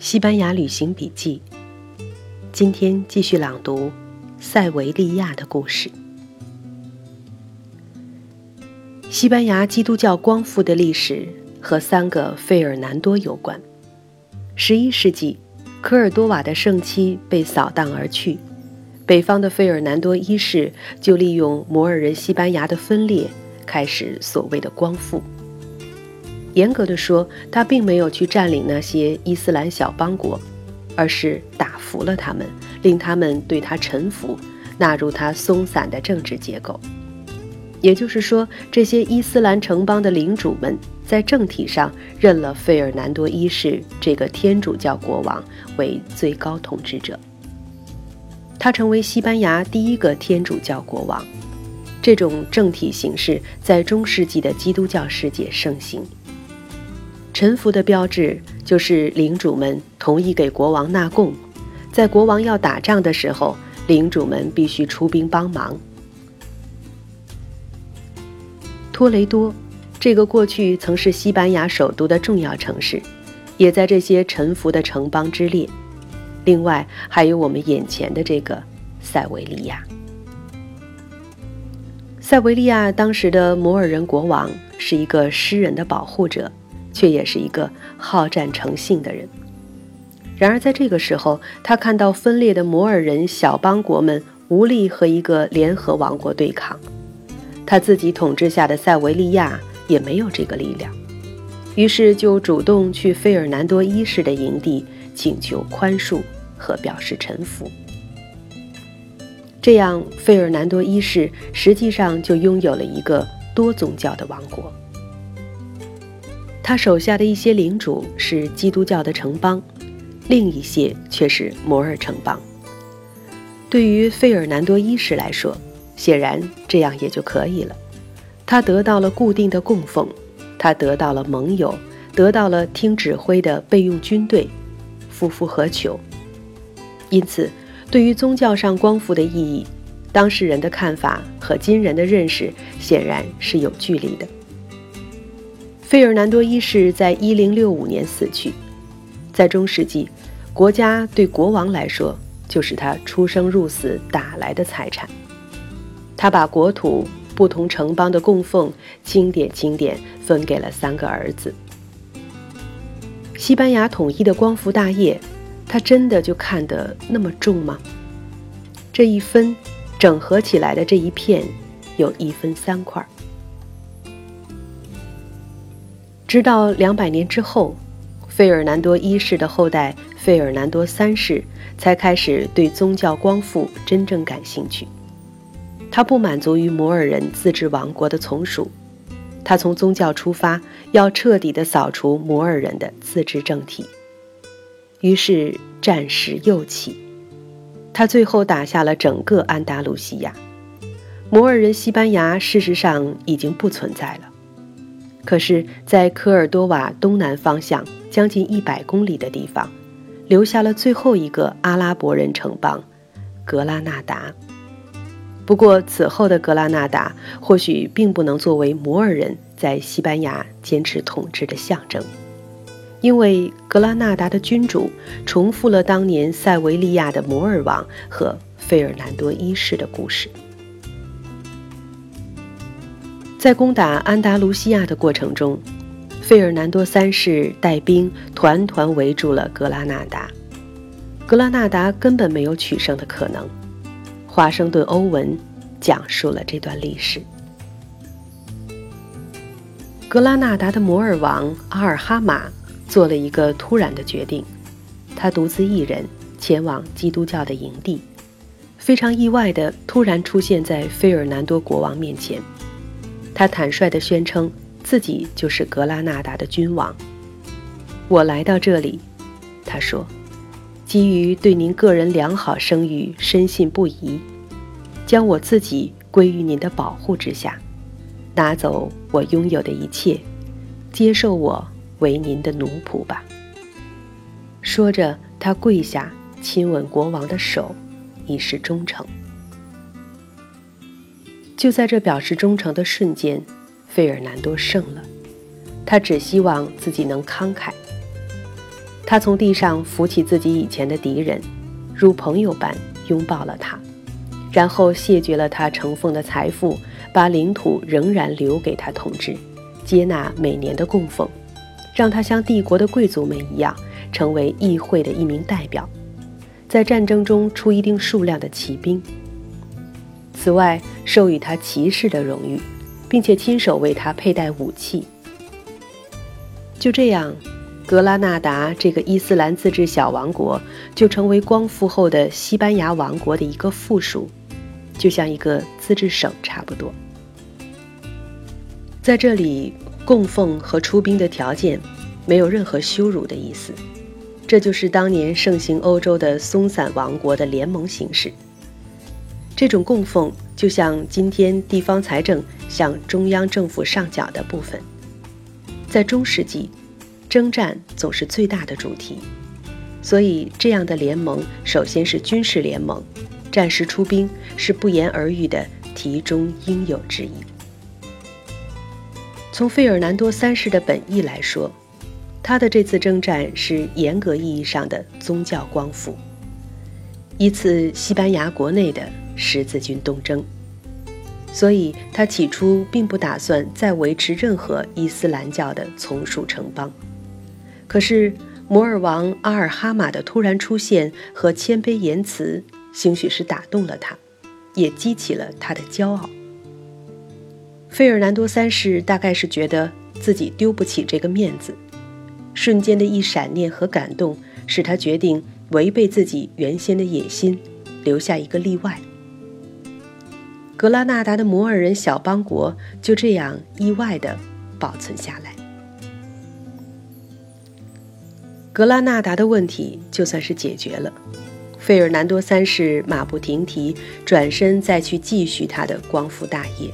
西班牙旅行笔记，今天继续朗读塞维利亚的故事。西班牙基督教光复的历史和三个费尔南多有关。十一世纪，科尔多瓦的圣期被扫荡而去，北方的费尔南多一世就利用摩尔人西班牙的分裂，开始所谓的光复。严格的说，他并没有去占领那些伊斯兰小邦国，而是打服了他们，令他们对他臣服，纳入他松散的政治结构。也就是说，这些伊斯兰城邦的领主们在政体上认了费尔南多一世这个天主教国王为最高统治者。他成为西班牙第一个天主教国王。这种政体形式在中世纪的基督教世界盛行。臣服的标志就是领主们同意给国王纳贡，在国王要打仗的时候，领主们必须出兵帮忙。托雷多，这个过去曾是西班牙首都的重要城市，也在这些臣服的城邦之列。另外，还有我们眼前的这个塞维利亚。塞维利亚当时的摩尔人国王是一个诗人的保护者。却也是一个好战成性的人。然而，在这个时候，他看到分裂的摩尔人小邦国们无力和一个联合王国对抗，他自己统治下的塞维利亚也没有这个力量，于是就主动去费尔南多一世的营地请求宽恕和表示臣服。这样，费尔南多一世实际上就拥有了一个多宗教的王国。他手下的一些领主是基督教的城邦，另一些却是摩尔城邦。对于费尔南多一世来说，显然这样也就可以了。他得到了固定的供奉，他得到了盟友，得到了听指挥的备用军队，夫复何求？因此，对于宗教上光复的意义，当事人的看法和今人的认识显然是有距离的。费尔南多一世在一零六五年死去，在中世纪，国家对国王来说就是他出生入死打来的财产。他把国土、不同城邦的供奉清点清点分给了三个儿子。西班牙统一的光复大业，他真的就看得那么重吗？这一分整合起来的这一片，有一分三块。直到两百年之后，费尔南多一世的后代费尔南多三世才开始对宗教光复真正感兴趣。他不满足于摩尔人自治王国的从属，他从宗教出发，要彻底的扫除摩尔人的自治政体。于是战事又起，他最后打下了整个安达卢西亚。摩尔人西班牙事实上已经不存在了。可是，在科尔多瓦东南方向将近一百公里的地方，留下了最后一个阿拉伯人城邦——格拉纳达。不过，此后的格拉纳达或许并不能作为摩尔人在西班牙坚持统治的象征，因为格拉纳达的君主重复了当年塞维利亚的摩尔王和费尔南多一世的故事。在攻打安达卢西亚的过程中，费尔南多三世带兵团团围住了格拉纳达，格拉纳达根本没有取胜的可能。华盛顿·欧文讲述了这段历史。格拉纳达的摩尔王阿尔哈马做了一个突然的决定，他独自一人前往基督教的营地，非常意外地突然出现在费尔南多国王面前。他坦率地宣称自己就是格拉纳达的君王。我来到这里，他说，基于对您个人良好声誉深信不疑，将我自己归于您的保护之下，拿走我拥有的一切，接受我为您的奴仆吧。说着，他跪下亲吻国王的手，以示忠诚。就在这表示忠诚的瞬间，费尔南多胜了。他只希望自己能慷慨。他从地上扶起自己以前的敌人，如朋友般拥抱了他，然后谢绝了他承奉的财富，把领土仍然留给他统治，接纳每年的供奉，让他像帝国的贵族们一样，成为议会的一名代表，在战争中出一定数量的骑兵。此外，授予他骑士的荣誉，并且亲手为他佩戴武器。就这样。格拉纳达这个伊斯兰自治小王国就成为光复后的西班牙王国的一个附属，就像一个自治省差不多。在这里，供奉和出兵的条件没有任何羞辱的意思，这就是当年盛行欧洲的松散王国的联盟形式。这种供奉就像今天地方财政向中央政府上缴的部分，在中世纪。征战总是最大的主题，所以这样的联盟首先是军事联盟，战时出兵是不言而喻的题中应有之意。从费尔南多三世的本意来说，他的这次征战是严格意义上的宗教光复，一次西班牙国内的十字军东征，所以他起初并不打算再维持任何伊斯兰教的从属城邦。可是，摩尔王阿尔哈马的突然出现和谦卑言辞，兴许是打动了他，也激起了他的骄傲。费尔南多三世大概是觉得自己丢不起这个面子，瞬间的一闪念和感动，使他决定违背自己原先的野心，留下一个例外。格拉纳达的摩尔人小邦国就这样意外地保存下来。格拉纳达的问题就算是解决了，费尔南多三世马不停蹄，转身再去继续他的光复大业。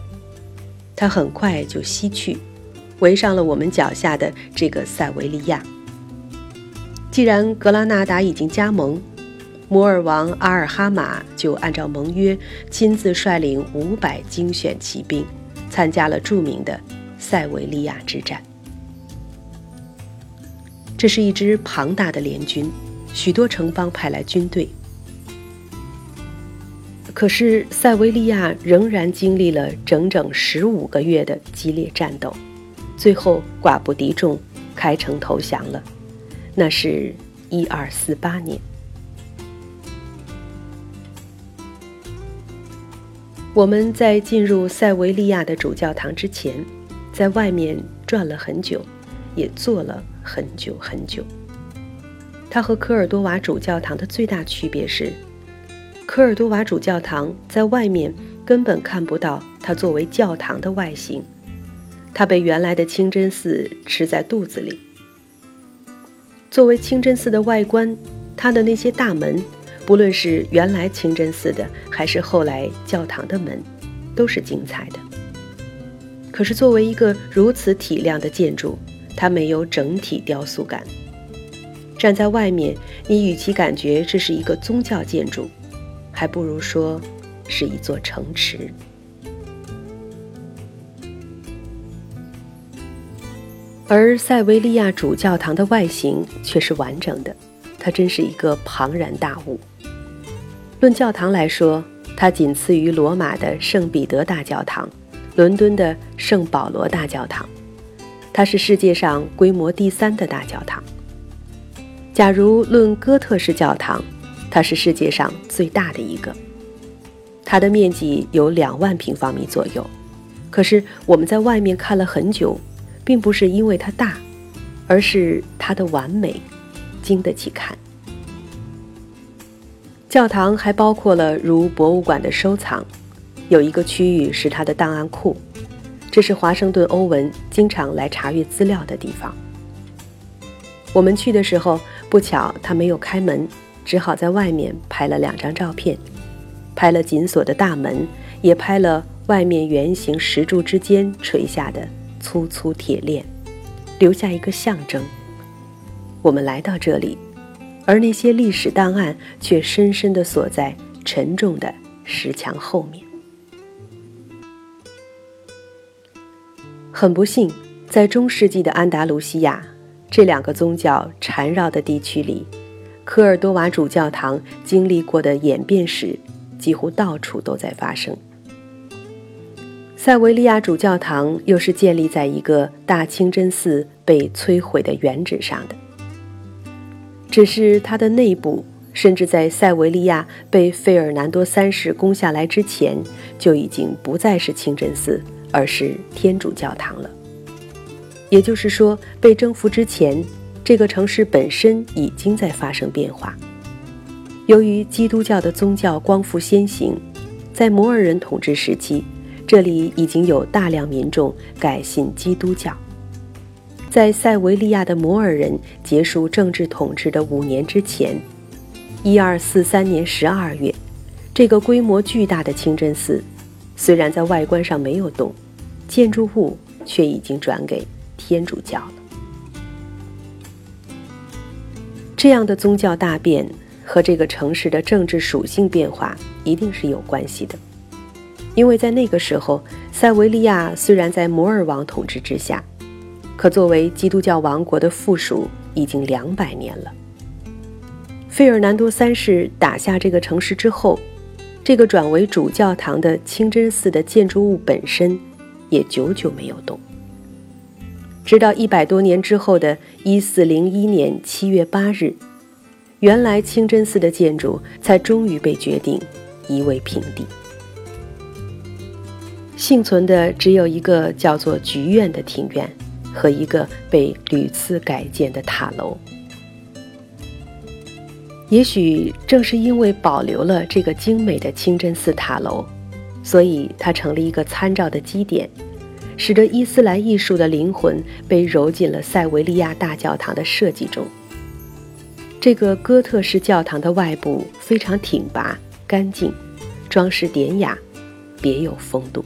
他很快就西去，围上了我们脚下的这个塞维利亚。既然格拉纳达已经加盟，摩尔王阿尔哈马就按照盟约，亲自率领五百精选骑兵，参加了著名的塞维利亚之战。这是一支庞大的联军，许多城邦派来军队。可是塞维利亚仍然经历了整整十五个月的激烈战斗，最后寡不敌众，开城投降了。那是一二四八年。我们在进入塞维利亚的主教堂之前，在外面转了很久，也坐了。很久很久。它和科尔多瓦主教堂的最大区别是，科尔多瓦主教堂在外面根本看不到它作为教堂的外形，它被原来的清真寺吃在肚子里。作为清真寺的外观，它的那些大门，不论是原来清真寺的还是后来教堂的门，都是精彩的。可是作为一个如此体量的建筑，它没有整体雕塑感。站在外面，你与其感觉这是一个宗教建筑，还不如说是一座城池。而塞维利亚主教堂的外形却是完整的，它真是一个庞然大物。论教堂来说，它仅次于罗马的圣彼得大教堂、伦敦的圣保罗大教堂。它是世界上规模第三的大教堂。假如论哥特式教堂，它是世界上最大的一个。它的面积有两万平方米左右。可是我们在外面看了很久，并不是因为它大，而是它的完美，经得起看。教堂还包括了如博物馆的收藏，有一个区域是它的档案库。这是华盛顿·欧文经常来查阅资料的地方。我们去的时候，不巧他没有开门，只好在外面拍了两张照片，拍了紧锁的大门，也拍了外面圆形石柱之间垂下的粗粗铁链，留下一个象征。我们来到这里，而那些历史档案却深深地锁在沉重的石墙后面。很不幸，在中世纪的安达卢西亚，这两个宗教缠绕的地区里，科尔多瓦主教堂经历过的演变史几乎到处都在发生。塞维利亚主教堂又是建立在一个大清真寺被摧毁的原址上的，只是它的内部，甚至在塞维利亚被费尔南多三世攻下来之前，就已经不再是清真寺，而是天主教堂了。也就是说，被征服之前，这个城市本身已经在发生变化。由于基督教的宗教光复先行，在摩尔人统治时期，这里已经有大量民众改信基督教。在塞维利亚的摩尔人结束政治统治的五年之前，一二四三年十二月，这个规模巨大的清真寺，虽然在外观上没有动，建筑物却已经转给。天主教了。这样的宗教大变和这个城市的政治属性变化一定是有关系的，因为在那个时候，塞维利亚虽然在摩尔王统治之下，可作为基督教王国的附属已经两百年了。费尔南多三世打下这个城市之后，这个转为主教堂的清真寺的建筑物本身也久久没有动。直到一百多年之后的一四零一年七月八日，原来清真寺的建筑才终于被决定夷为平地。幸存的只有一个叫做菊院的庭院和一个被屡次改建的塔楼。也许正是因为保留了这个精美的清真寺塔楼，所以它成了一个参照的基点。使得伊斯兰艺术的灵魂被揉进了塞维利亚大教堂的设计中。这个哥特式教堂的外部非常挺拔、干净，装饰典雅，别有风度。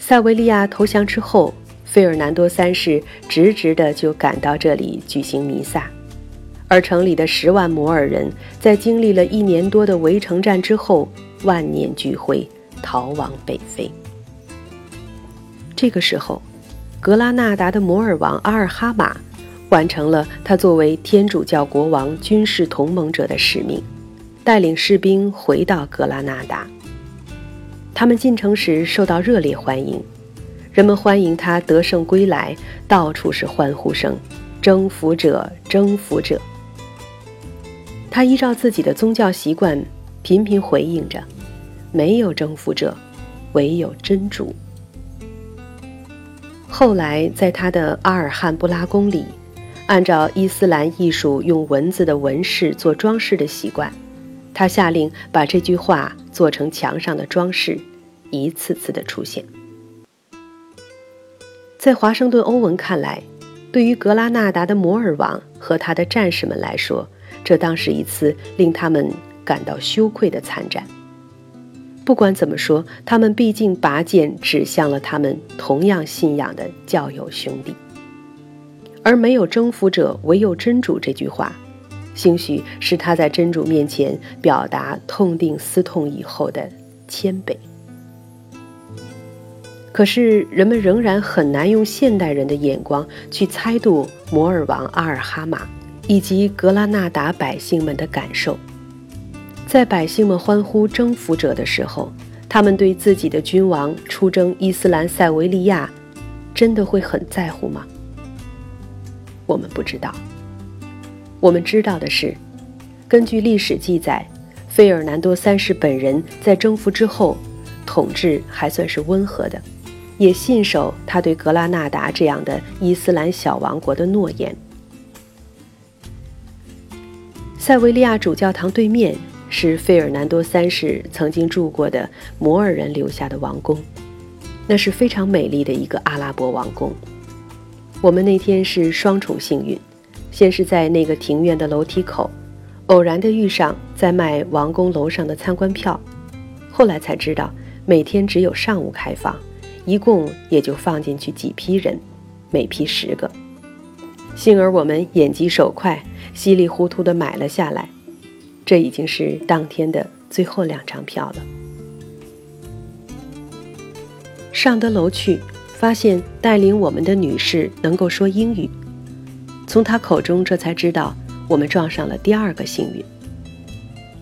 塞维利亚投降之后，费尔南多三世直直的就赶到这里举行弥撒，而城里的十万摩尔人在经历了一年多的围城战之后，万念俱灰，逃往北非。这个时候，格拉纳达的摩尔王阿尔哈马完成了他作为天主教国王军事同盟者的使命，带领士兵回到格拉纳达。他们进城时受到热烈欢迎，人们欢迎他得胜归来，到处是欢呼声：“征服者，征服者！”他依照自己的宗教习惯，频频回应着：“没有征服者，唯有真主。”后来，在他的阿尔汉布拉宫里，按照伊斯兰艺术用文字的纹饰做装饰的习惯，他下令把这句话做成墙上的装饰，一次次的出现。在华盛顿·欧文看来，对于格拉纳达的摩尔王和他的战士们来说，这当是一次令他们感到羞愧的参战。不管怎么说，他们毕竟拔剑指向了他们同样信仰的教友兄弟，而没有征服者，唯有真主这句话，兴许是他在真主面前表达痛定思痛以后的谦卑。可是人们仍然很难用现代人的眼光去猜度摩尔王阿尔哈马以及格拉纳达百姓们的感受。在百姓们欢呼征服者的时候，他们对自己的君王出征伊斯兰塞维利亚，真的会很在乎吗？我们不知道。我们知道的是，根据历史记载，费尔南多三世本人在征服之后，统治还算是温和的，也信守他对格拉纳达这样的伊斯兰小王国的诺言。塞维利亚主教堂对面。是费尔南多三世曾经住过的摩尔人留下的王宫，那是非常美丽的一个阿拉伯王宫。我们那天是双重幸运，先是在那个庭院的楼梯口，偶然的遇上在卖王宫楼上的参观票，后来才知道每天只有上午开放，一共也就放进去几批人，每批十个。幸而我们眼疾手快，稀里糊涂地买了下来。这已经是当天的最后两张票了。上得楼去，发现带领我们的女士能够说英语，从她口中这才知道，我们撞上了第二个幸运。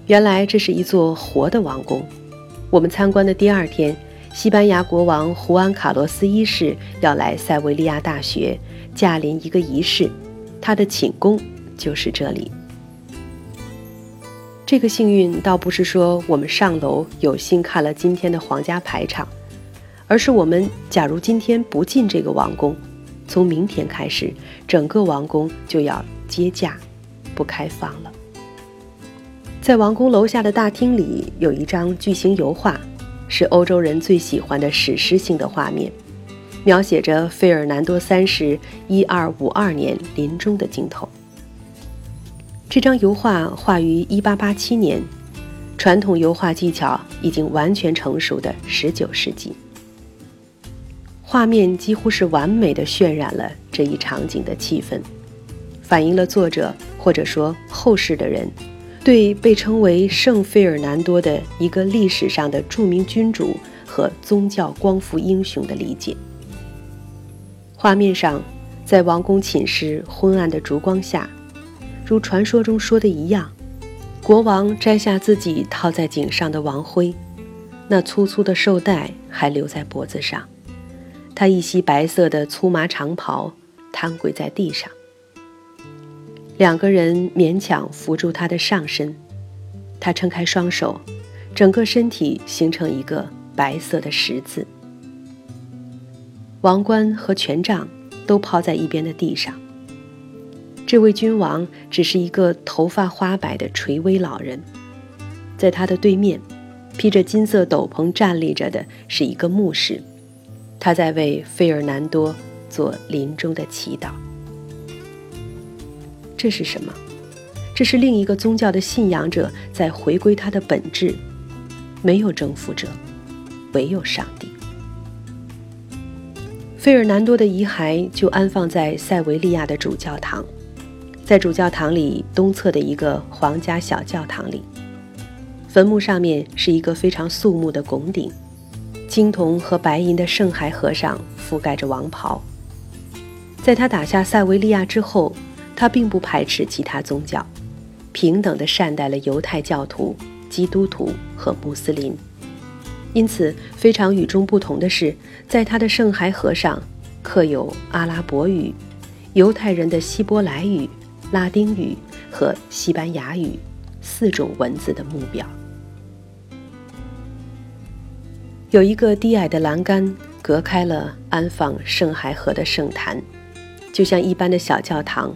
原来这是一座活的王宫。我们参观的第二天，西班牙国王胡安·卡洛斯一世要来塞维利亚大学驾临一个仪式，他的寝宫就是这里。这个幸运倒不是说我们上楼有幸看了今天的皇家排场，而是我们假如今天不进这个王宫，从明天开始，整个王宫就要接驾，不开放了。在王宫楼下的大厅里，有一张巨型油画，是欧洲人最喜欢的史诗性的画面，描写着费尔南多三世一二五二年临终的镜头。这张油画画于1887年，传统油画技巧已经完全成熟的19世纪。画面几乎是完美的渲染了这一场景的气氛，反映了作者或者说后世的人。对被称为圣费尔南多的一个历史上的著名君主和宗教光复英雄的理解。画面上，在王宫寝室昏暗的烛光下，如传说中说的一样，国王摘下自己套在颈上的王徽，那粗粗的绶带还留在脖子上，他一袭白色的粗麻长袍，瘫跪在地上。两个人勉强扶住他的上身，他撑开双手，整个身体形成一个白色的十字。王冠和权杖都抛在一边的地上。这位君王只是一个头发花白的垂危老人，在他的对面，披着金色斗篷站立着的是一个牧师，他在为费尔南多做临终的祈祷。这是什么？这是另一个宗教的信仰者在回归他的本质。没有征服者，唯有上帝。费尔南多的遗骸就安放在塞维利亚的主教堂，在主教堂里东侧的一个皇家小教堂里，坟墓上面是一个非常肃穆的拱顶，青铜和白银的圣骸盒上覆盖着王袍。在他打下塞维利亚之后。他并不排斥其他宗教，平等地善待了犹太教徒、基督徒和穆斯林。因此，非常与众不同的是，在他的圣骸盒上刻有阿拉伯语、犹太人的希伯来语、拉丁语和西班牙语四种文字的木表。有一个低矮的栏杆隔开了安放圣骸盒的圣坛，就像一般的小教堂。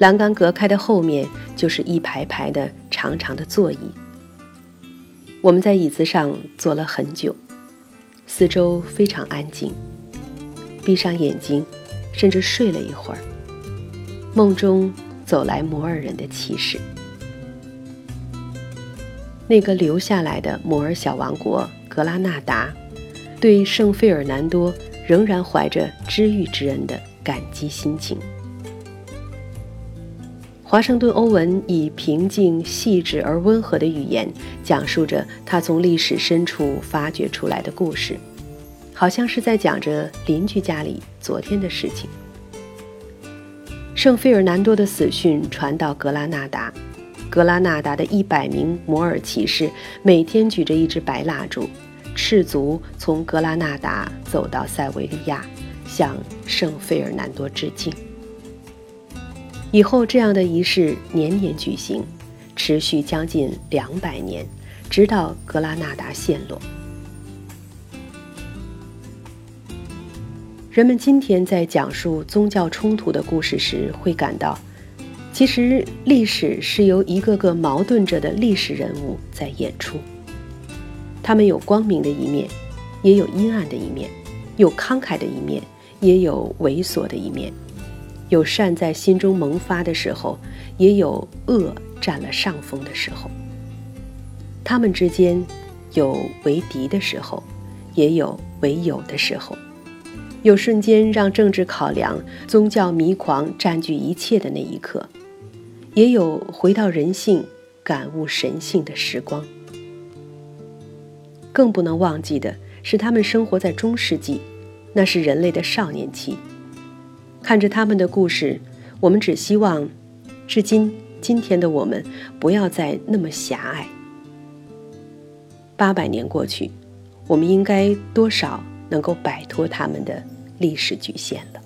栏杆隔开的后面就是一排排的长长的座椅。我们在椅子上坐了很久，四周非常安静。闭上眼睛，甚至睡了一会儿，梦中走来摩尔人的骑士。那个留下来的摩尔小王国格拉纳达，对圣费尔南多仍然怀着知遇之恩的感激心情。华盛顿·欧文以平静、细致而温和的语言讲述着他从历史深处发掘出来的故事，好像是在讲着邻居家里昨天的事情。圣费尔南多的死讯传到格拉纳达，格拉纳达的一百名摩尔骑士每天举着一支白蜡烛，赤足从格拉纳达走到塞维利亚，向圣费尔南多致敬。以后，这样的仪式年年举行，持续将近两百年，直到格拉纳达陷落。人们今天在讲述宗教冲突的故事时，会感到，其实历史是由一个个矛盾着的历史人物在演出。他们有光明的一面，也有阴暗的一面；有慷慨的一面，也有猥琐的一面。有善在心中萌发的时候，也有恶占了上风的时候。他们之间有为敌的时候，也有为友的时候。有瞬间让政治考量、宗教迷狂占据一切的那一刻，也有回到人性、感悟神性的时光。更不能忘记的是，他们生活在中世纪，那是人类的少年期。看着他们的故事，我们只希望，至今今天的我们不要再那么狭隘。八百年过去，我们应该多少能够摆脱他们的历史局限了。